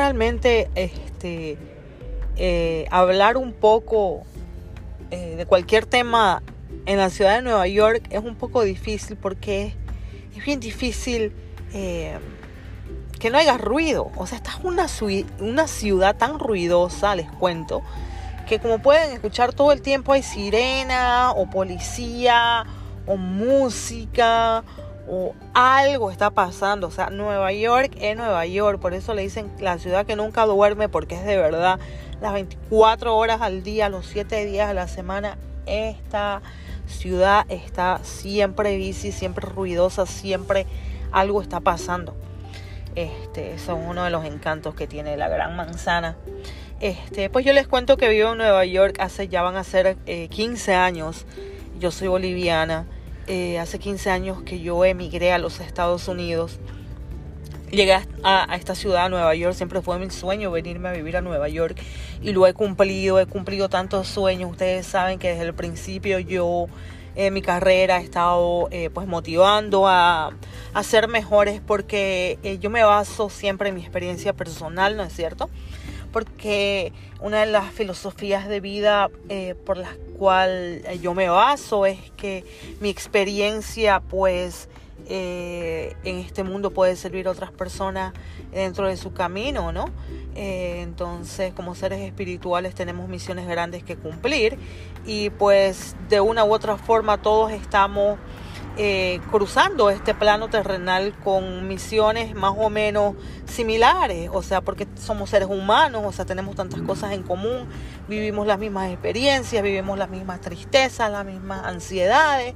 realmente este, eh, hablar un poco eh, de cualquier tema en la ciudad de Nueva York es un poco difícil porque es, bien difícil eh, que no haya ruido. O sea, esta es una, una ciudad tan ruidosa, les cuento, que como pueden escuchar todo el tiempo hay sirena o policía o música o algo está pasando. O sea, Nueva York es Nueva York. Por eso le dicen la ciudad que nunca duerme porque es de verdad las 24 horas al día, los 7 días a la semana. Esta ciudad está siempre bici, siempre ruidosa, siempre algo está pasando. Este, eso es uno de los encantos que tiene la Gran Manzana. Este, pues yo les cuento que vivo en Nueva York hace ya van a ser 15 eh, años. Yo soy boliviana. Eh, hace 15 años que yo emigré a los Estados Unidos. Llegué a, esta ciudad, Nueva York, siempre fue mi sueño venirme a vivir a Nueva York y lo he cumplido, he cumplido tantos sueños. Ustedes saben que desde el principio yo en mi carrera he estado eh, pues motivando a, a, ser mejores porque eh, yo me baso siempre en mi experiencia personal, ¿no es cierto? Porque una de las filosofías de vida eh, por las cual yo me baso es que mi experiencia pues en este mundo puede servir a otras personas dentro de su camino, ¿no? Eh, entonces, como seres espirituales tenemos misiones grandes que cumplir y pues de una u otra forma todos estamos eh, cruzando este plano terrenal con misiones más o menos similares, o sea, porque somos seres humanos, o sea, tenemos tantas cosas en común, vivimos las mismas experiencias, vivimos las mismas tristezas, las mismas ansiedades,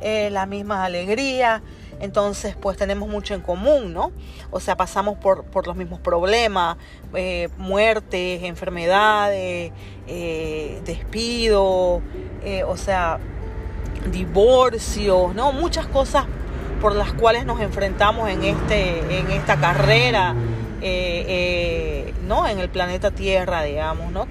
eh, las mismas alegrías. Entonces, pues tenemos mucho en común, ¿no? O sea, pasamos por, por los mismos problemas, eh, muertes, enfermedades, eh, despidos, eh, o sea, divorcios, ¿no? Muchas cosas por las cuales nos enfrentamos en, este, en esta carrera, ¿no? En el planeta Tierra, digamos, ¿no?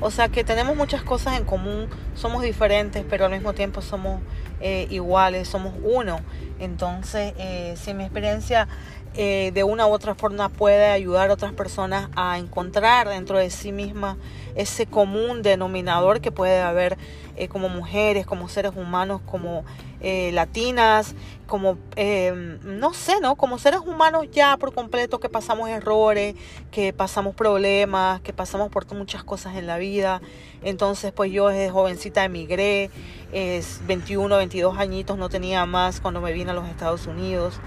O sea que tenemos muchas cosas en común, somos diferentes, pero al mismo tiempo somos eh, iguales, somos uno. Entonces, eh, si mi experiencia eh, de una u otra forma puede ayudar a otras personas a encontrar dentro de sí misma ese común denominador que puede haber eh, como mujeres, como seres humanos, como eh, latinas, como, em, no sé, ¿no? Como seres humanos ya por completo que pasamos errores, que pasamos problemas, que pasamos por muchas cosas en la vida. Entonces, pues yo desde jovencita emigré, es 21, 22 añitos, no tenía más cuando me vine a los Estados Unidos.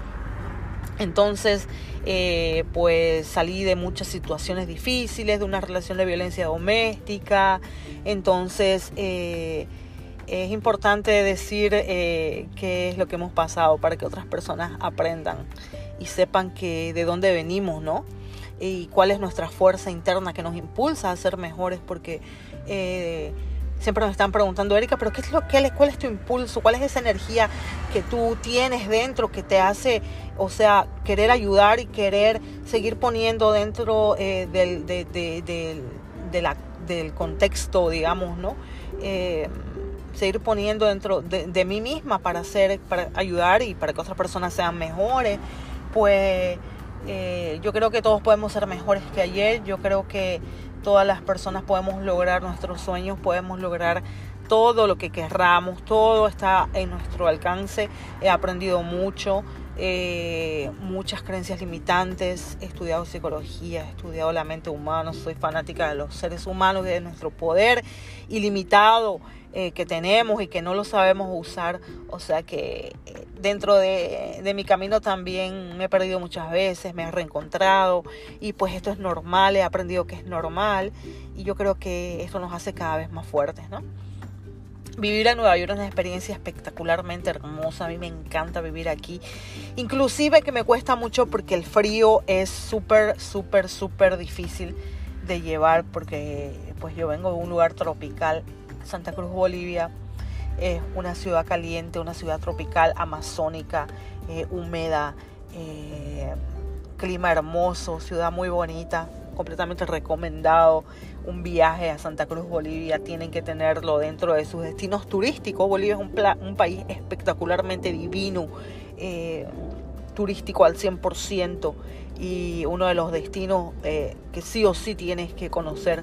Entonces, eh, pues salí de muchas situaciones difíciles, de una relación de violencia doméstica. Entonces, eh, es importante decir eh, qué es lo que hemos pasado para que otras personas aprendan y sepan que de dónde venimos, ¿no? Y cuál es nuestra fuerza interna que nos impulsa a ser mejores, porque siempre nos están preguntando, Erika, pero ¿qué es lo que cuál es tu impulso? ¿Cuál es esa energía que tú tienes dentro que te hace, o sea, querer ayudar y querer seguir poniendo dentro eh, del, de, del contexto, digamos, ¿no? Eh, seguir poniendo dentro de, mí misma para hacer, para ayudar y para que otras personas sean mejores, pues eh, yo creo que todos podemos ser mejores que ayer. Yo creo que todas las personas podemos lograr nuestros sueños, podemos lograr todo lo que querramos, todo está en nuestro alcance. He aprendido mucho, eh, muchas creencias limitantes, he estudiado psicología, he estudiado la mente humana, soy fanática de los seres humanos, de nuestro poder ilimitado eh, que tenemos y que no lo sabemos usar. O sea que eh, dentro de, de, mi camino también me he perdido muchas veces, me he reencontrado y pues esto es normal, he aprendido que es normal y yo creo que esto nos hace cada vez más fuertes, ¿no? Vivir en Nueva York es una experiencia espectacularmente hermosa, a mí me encanta vivir aquí, inclusive que me cuesta mucho porque el frío es súper, súper, súper difícil de llevar porque pues yo vengo de un lugar tropical. Santa Cruz, Bolivia, es una ciudad caliente, una ciudad tropical, amazónica, eh, húmeda, eh, clima hermoso, ciudad muy bonita, completamente recomendado. Un viaje a Santa Cruz, Bolivia, tienen que tenerlo dentro de sus destinos turísticos. Bolivia es un, un país espectacularmente divino. Eh, turístico al 100% y uno de los destinos eh, que sí o sí tienes que conocer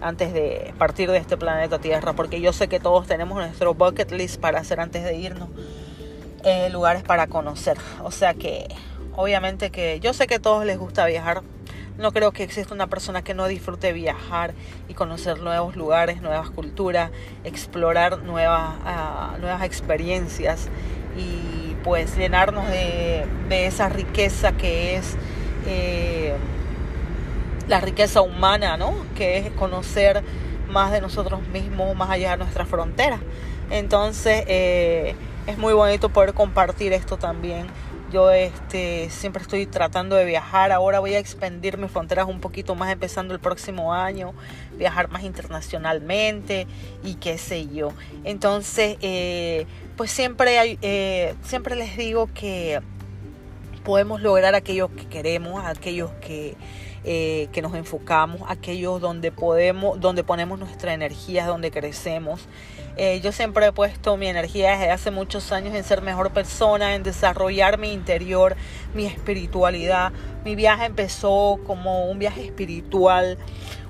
antes de partir de este planeta Tierra, porque yo sé que todos tenemos nuestro bucket list para hacer antes de irnos, eh, lugares para conocer. O sea que obviamente que yo sé que a todos les gusta viajar. No creo que exista una persona que no disfrute viajar y conocer nuevos lugares, nuevas culturas, explorar nuevas, ah, nuevas experiencias y pues llenarnos de, esa riqueza que es eh, la riqueza humana, ¿no? Que es conocer más de nosotros mismos, más allá de nuestras fronteras. Entonces, eh, es muy bonito poder compartir esto también. Yo este, siempre estoy tratando de viajar. Ahora voy a expandir mis fronteras un poquito más empezando el próximo año. Viajar más internacionalmente y qué sé yo. Entonces, eh, pues siempre, hay, eh, siempre les digo que podemos lograr aquellos que queremos, aquellos que eh, que nos enfocamos, aquellos donde podemos, donde ponemos nuestra energía, donde crecemos. Eh, yo siempre he puesto mi energía desde hace muchos años en ser mejor persona, en desarrollar mi interior, mi espiritualidad. Mi viaje empezó como un viaje espiritual,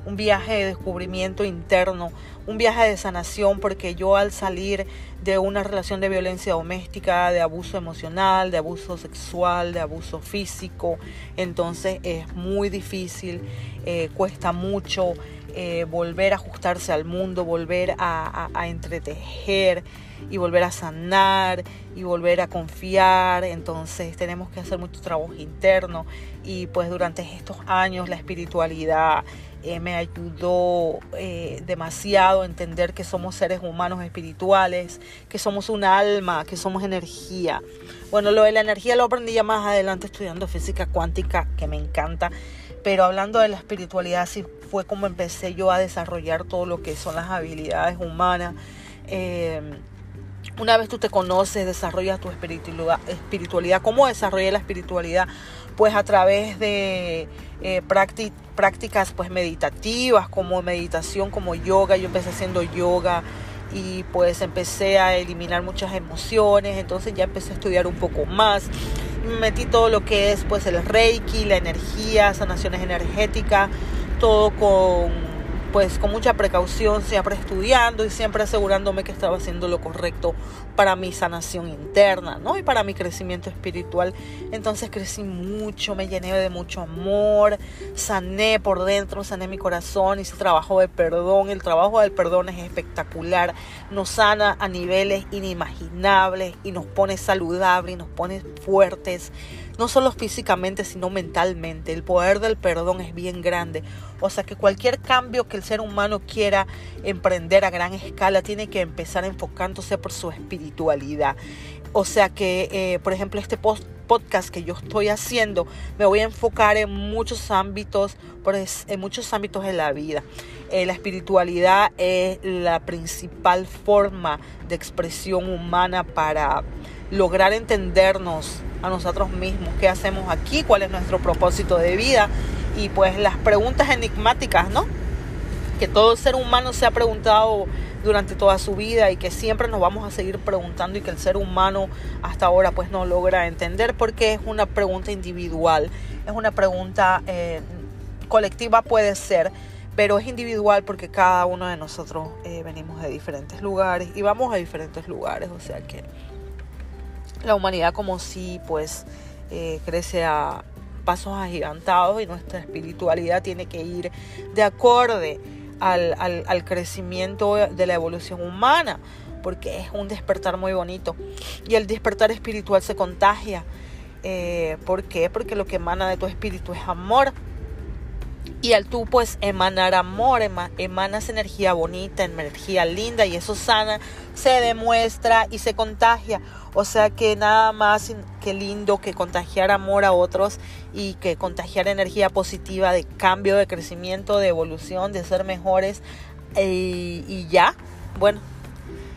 un viaje de descubrimiento interno, un viaje de sanación, porque yo al salir de una relación de violencia doméstica, de abuso emocional, de abuso sexual, de abuso físico. Entonces es muy difícil, eh, cuesta mucho eh, volver a ajustarse al mundo, volver a, a, entretejer y volver a sanar y volver a confiar. Entonces tenemos que hacer mucho trabajo interno y pues durante estos años la espiritualidad eh, me ayudó eh, demasiado a entender que somos seres humanos espirituales, que somos un alma, que somos energía. Bueno, lo de la energía lo aprendí ya más adelante estudiando física cuántica, que me encanta. Pero hablando de la espiritualidad, sí fue como empecé yo a desarrollar todo lo que son las habilidades humanas. Eh, una vez tú te conoces, desarrollas tu espiritualidad. ¿Cómo desarrollé la espiritualidad? Pues a través de eh, prácticas pues meditativas, como meditación, como yoga. Yo empecé haciendo yoga y pues empecé a eliminar muchas emociones. Entonces ya empecé a estudiar un poco más. Me metí todo lo que es pues el reiki, la energía, sanaciones energéticas, todo con pues con mucha precaución, siempre estudiando y siempre asegurándome que estaba haciendo lo correcto para mi sanación interna, ¿no? Y para mi crecimiento espiritual. Entonces crecí mucho, me llené de mucho amor, sané por dentro, sané mi corazón, hice trabajo de perdón. El trabajo del perdón es espectacular, nos sana a niveles inimaginables y nos pone saludables y nos pone fuertes no solo físicamente, sino mentalmente. El poder del perdón es bien grande. O sea que cualquier cambio que el ser humano quiera emprender a gran escala tiene que empezar enfocándose por su espiritualidad. O sea que, eh, por ejemplo, este podcast que yo estoy haciendo, me voy a enfocar en muchos ámbitos, en muchos ámbitos de la vida. Eh, la espiritualidad es la principal forma de expresión humana para lograr entendernos a nosotros mismos, qué hacemos aquí, cuál es nuestro propósito de vida y pues las preguntas enigmáticas, ¿no? Que todo ser humano se ha preguntado durante toda su vida y que siempre nos vamos a seguir preguntando y que el ser humano hasta ahora pues no logra entender porque es una pregunta individual, es una pregunta eh, colectiva puede ser, pero es individual porque cada uno de nosotros eh, venimos de diferentes lugares y vamos a diferentes lugares, o sea que la humanidad como si pues eh, crece a pasos agigantados y nuestra espiritualidad tiene que ir de acorde al, al, crecimiento de la evolución humana, porque es un despertar muy bonito. Y el despertar espiritual se contagia. Eh, ¿Por qué? Porque lo que emana de tu espíritu es amor. Y al tú pues emanar amor, emanas energía bonita, energía linda y eso sana, se demuestra y se contagia. O sea que nada más que lindo que contagiar amor a otros y que contagiar energía positiva de cambio, de crecimiento, de evolución, de ser mejores y, y ya. Bueno,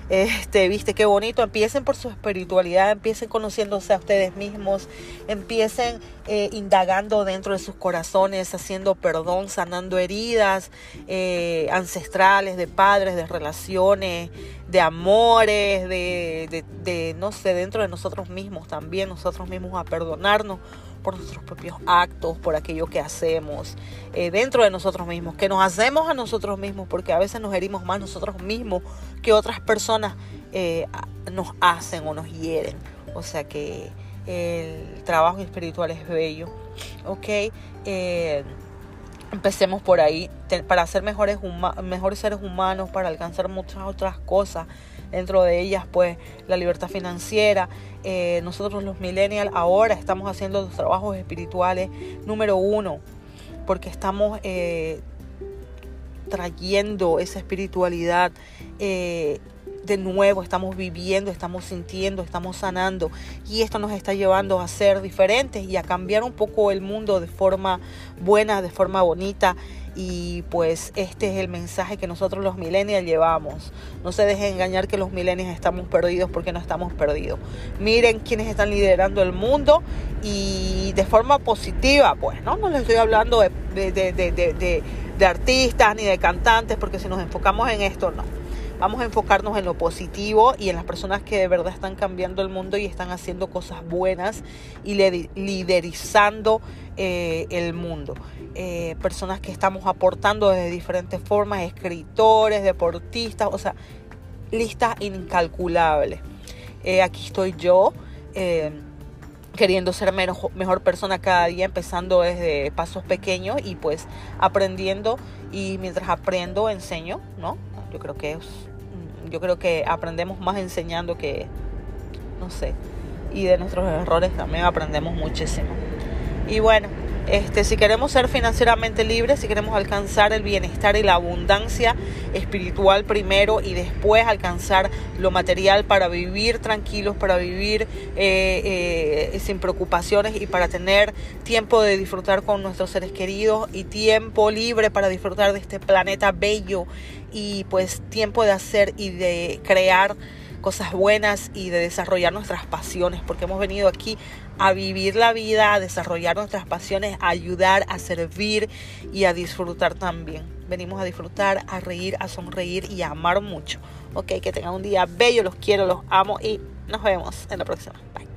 Este, viste, qué bonito. Empiecen por su espiritualidad, empiecen conociéndose a ustedes mismos, empiecen eh, indagando dentro de sus corazones, haciendo perdón, sanando heridas eh, ancestrales de padres, de relaciones, de amores, de, no sé, dentro de nosotros mismos también, nosotros mismos a perdonarnos por nuestros propios actos, por aquello que hacemos eh, dentro de nosotros mismos, que nos hacemos a nosotros mismos, porque a veces nos herimos más nosotros mismos que otras personas eh, nos hacen o nos hieren. O sea que el trabajo espiritual es bello, ¿ok? Eh, empecemos por ahí, para ser mejores, mejores seres humanos, para alcanzar muchas otras cosas dentro de ellas pues la libertad financiera. Eh, nosotros los millennials ahora estamos haciendo los trabajos espirituales número uno porque estamos eh, trayendo esa espiritualidad. Eh, de nuevo estamos viviendo, estamos sintiendo, estamos sanando y esto nos está llevando a ser diferentes y a cambiar un poco el mundo de forma buena, de forma bonita y pues este es el mensaje que nosotros los millennials llevamos. No se dejen engañar que los millennials estamos perdidos porque no estamos perdidos. Miren quiénes están liderando el mundo y de forma positiva, pues, ¿no? No les estoy hablando de, de, de, de artistas ni de cantantes porque si nos enfocamos en esto, no Vamos a enfocarnos en lo positivo y en las personas que de verdad están cambiando el mundo y están haciendo cosas buenas y liderizando eh, el mundo. Eh, personas que estamos aportando de diferentes formas, escritores, deportistas, o sea, listas incalculables. Eh, aquí estoy yo queriendo ser mejor persona cada día, empezando desde pasos pequeños y pues aprendiendo y mientras aprendo enseño, ¿no? Yo creo que yo creo que aprendemos más enseñando que, no sé, y de nuestros errores también aprendemos muchísimo. Y bueno, este, si queremos ser financieramente libres, si queremos alcanzar el bienestar y la abundancia espiritual primero y después alcanzar lo material para vivir tranquilos, para vivir eh, eh, sin preocupaciones y para tener tiempo de disfrutar con nuestros seres queridos y tiempo libre para disfrutar de este planeta bello y pues tiempo de hacer y de crear cosas buenas y de desarrollar nuestras pasiones, porque hemos venido aquí a vivir la vida, a desarrollar nuestras pasiones, a ayudar, a servir y a disfrutar también. Venimos a disfrutar, a reír, a sonreír y a amar mucho. Ok, que tengan un día bello, los quiero, los amo y nos vemos en la próxima. Bye.